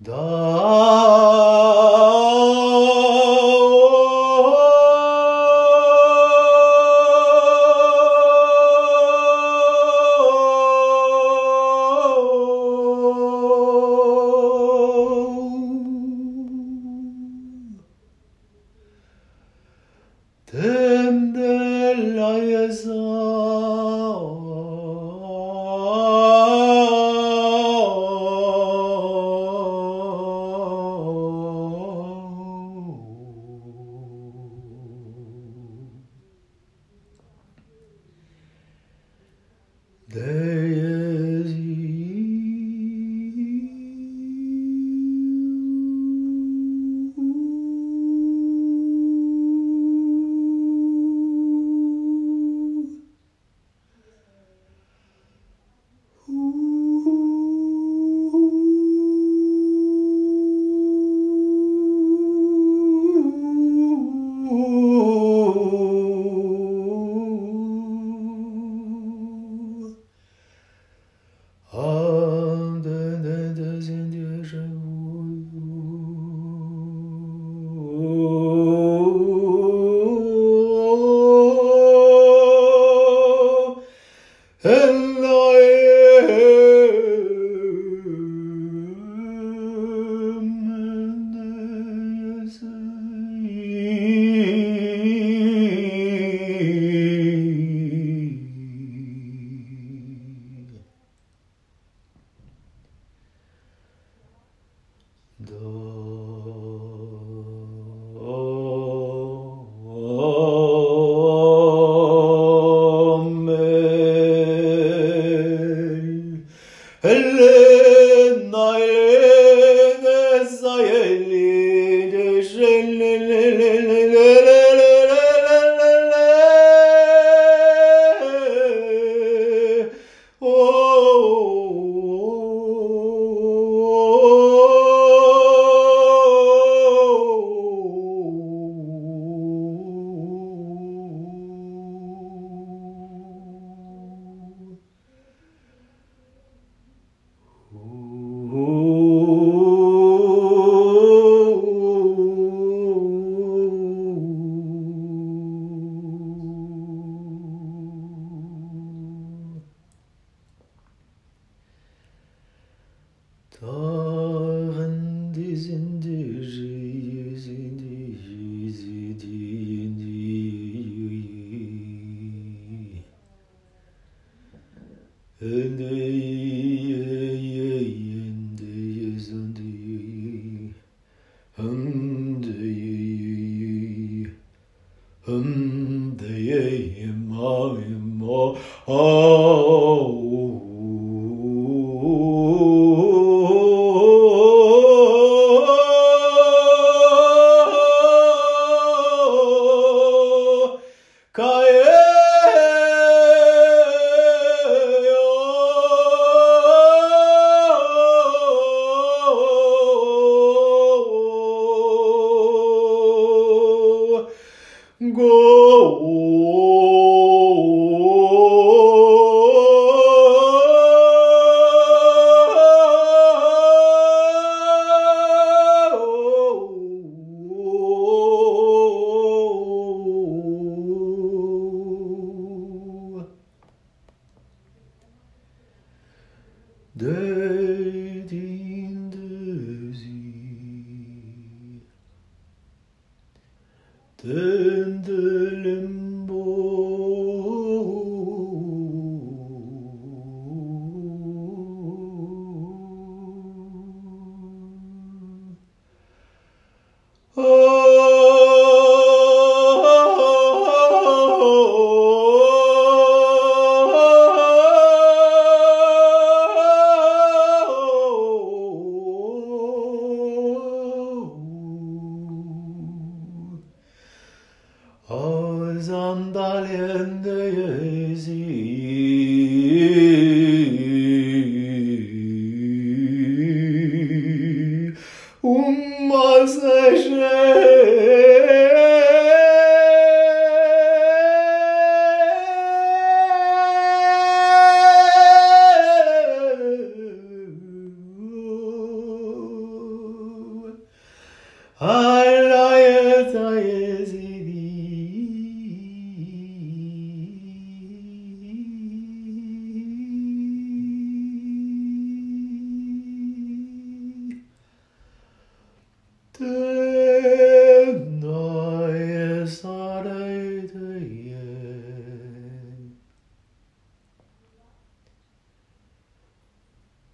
Denn der They do Um, the yay, ma, ma, ah. 고오. vezes.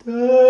Good.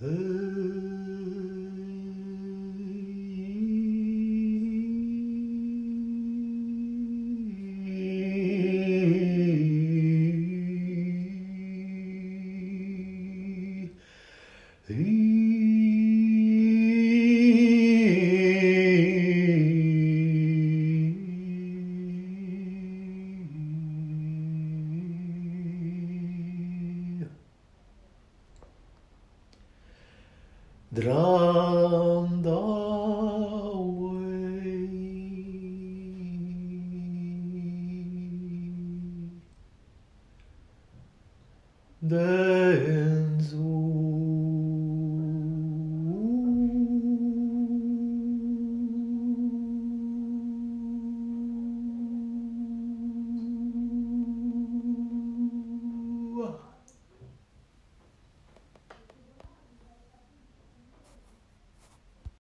The ends